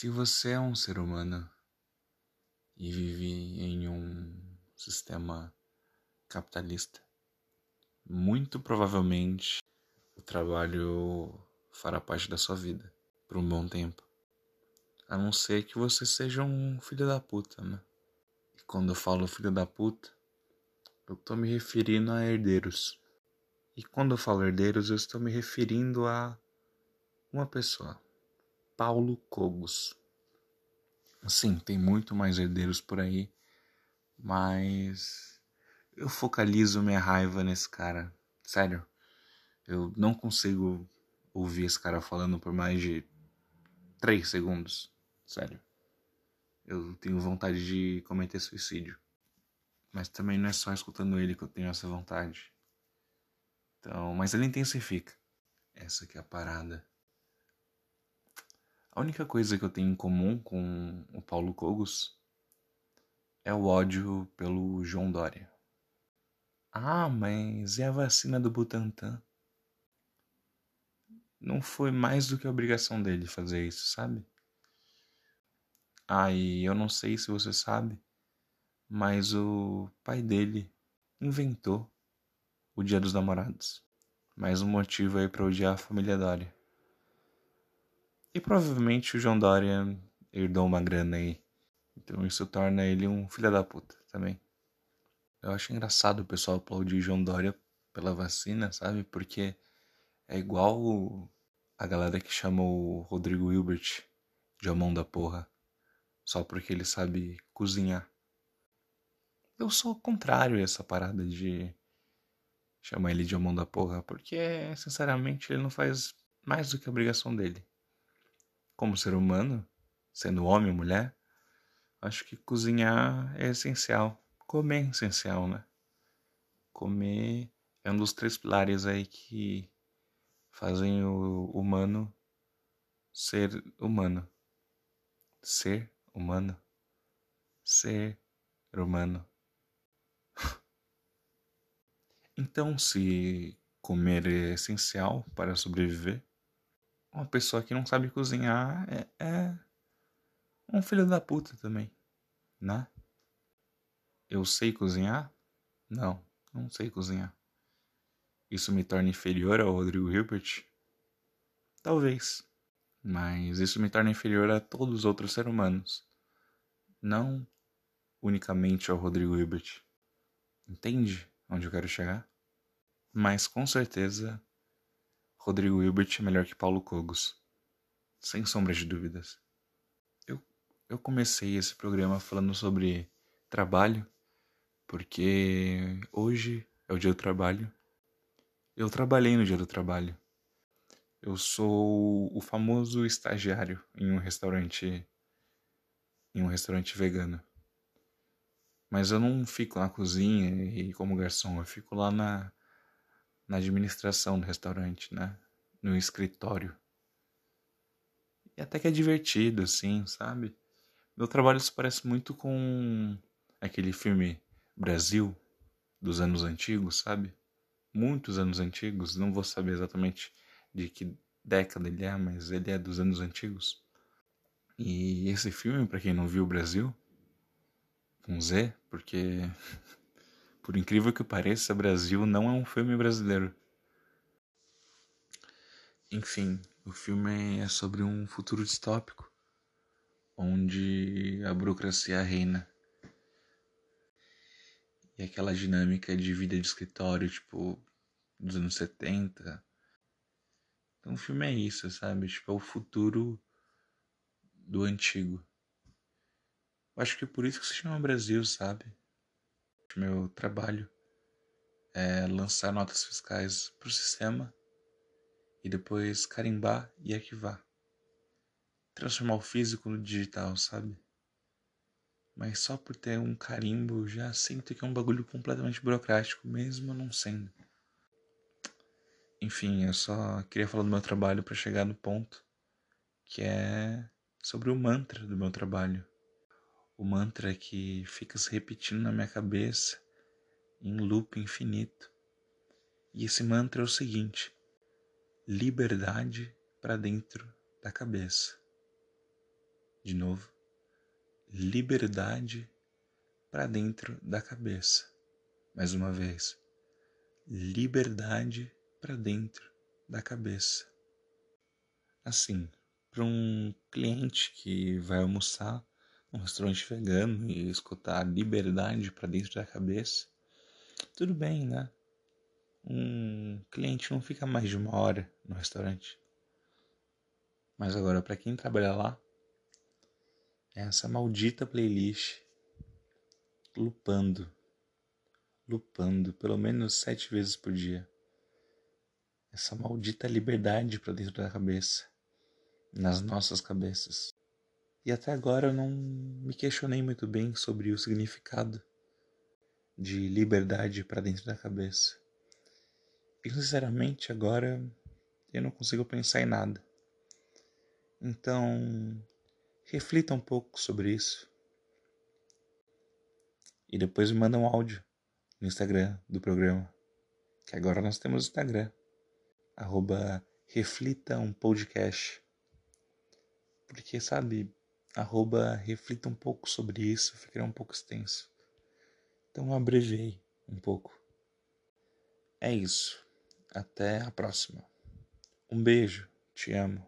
Se você é um ser humano e vive em um sistema capitalista, muito provavelmente o trabalho fará parte da sua vida por um bom tempo. A não ser que você seja um filho da puta, né? E quando eu falo filho da puta, eu tô me referindo a herdeiros. E quando eu falo herdeiros, eu estou me referindo a uma pessoa, Paulo Cogos. Sim, tem muito mais herdeiros por aí, mas eu focalizo minha raiva nesse cara. Sério, eu não consigo ouvir esse cara falando por mais de três segundos. Sério. Eu tenho vontade de cometer suicídio. Mas também não é só escutando ele que eu tenho essa vontade. Então, mas ele intensifica. Essa que é a parada. A única coisa que eu tenho em comum com o Paulo Cogos é o ódio pelo João Dória. Ah, mas e a vacina do Butantan? Não foi mais do que a obrigação dele fazer isso, sabe? Ah, e eu não sei se você sabe, mas o pai dele inventou o Dia dos Namorados. Mais um motivo aí para odiar a família Dória. E provavelmente o João Dória herdou uma grana aí. Então isso torna ele um filho da puta também. Eu acho engraçado o pessoal aplaudir João Dória pela vacina, sabe? Porque é igual a galera que chamou o Rodrigo Hilbert de amão da porra. Só porque ele sabe cozinhar. Eu sou contrário a essa parada de chamar ele de amão da porra, porque, sinceramente, ele não faz mais do que a obrigação dele. Como ser humano, sendo homem ou mulher, acho que cozinhar é essencial. Comer é essencial, né? Comer é um dos três pilares aí que fazem o humano ser humano. Ser humano. Ser humano. Então, se comer é essencial para sobreviver, uma pessoa que não sabe cozinhar é, é um filho da puta também, né? Eu sei cozinhar? Não, não sei cozinhar. Isso me torna inferior ao Rodrigo Hilbert? Talvez. Mas isso me torna inferior a todos os outros seres humanos. Não unicamente ao Rodrigo Hilbert. Entende onde eu quero chegar? Mas com certeza, Rodrigo Hilbert é melhor que Paulo Cogos. Sem sombra de dúvidas. Eu, eu comecei esse programa falando sobre trabalho, porque hoje é o dia do trabalho. Eu trabalhei no dia do trabalho. Eu sou o famoso estagiário em um restaurante em um restaurante vegano. Mas eu não fico na cozinha e como garçom, eu fico lá na na administração do restaurante, né? No escritório. E até que é divertido, assim, sabe? Meu trabalho se parece muito com aquele filme Brasil dos anos antigos, sabe? Muitos anos antigos, não vou saber exatamente de que década ele é, mas ele é dos anos antigos. E esse filme, para quem não viu o Brasil, com Z, porque Por incrível que pareça, Brasil não é um filme brasileiro. Enfim, o filme é sobre um futuro distópico onde a burocracia reina. E aquela dinâmica de vida de escritório, tipo, dos anos 70. Então o filme é isso, sabe? Tipo, é o futuro do antigo. Acho que é por isso que se chama Brasil, sabe? Meu trabalho é lançar notas fiscais para o sistema e depois carimbar e arquivar. Transformar o físico no digital, sabe? Mas só por ter um carimbo já sinto que é um bagulho completamente burocrático, mesmo não sendo. Enfim, eu só queria falar do meu trabalho para chegar no ponto que é sobre o mantra do meu trabalho o mantra que fica se repetindo na minha cabeça em loop infinito. E esse mantra é o seguinte: liberdade para dentro da cabeça. De novo. Liberdade para dentro da cabeça. Mais uma vez. Liberdade para dentro da cabeça. Assim, para um cliente que vai almoçar num restaurante vegano e escutar liberdade para dentro da cabeça, tudo bem, né? Um cliente não fica mais de uma hora no restaurante. Mas agora, para quem trabalha lá, é essa maldita playlist lupando, lupando pelo menos sete vezes por dia. Essa maldita liberdade para dentro da cabeça, nas nossas cabeças. E até agora eu não me questionei muito bem sobre o significado de liberdade para dentro da cabeça. E sinceramente agora eu não consigo pensar em nada. Então, reflita um pouco sobre isso. E depois me manda um áudio no Instagram do programa. Que agora nós temos Instagram. Arroba reflita um podcast. Porque, sabe, arroba reflita um pouco sobre isso, ficará um pouco extenso. Então eu um pouco. É isso. Até a próxima. Um beijo. Te amo.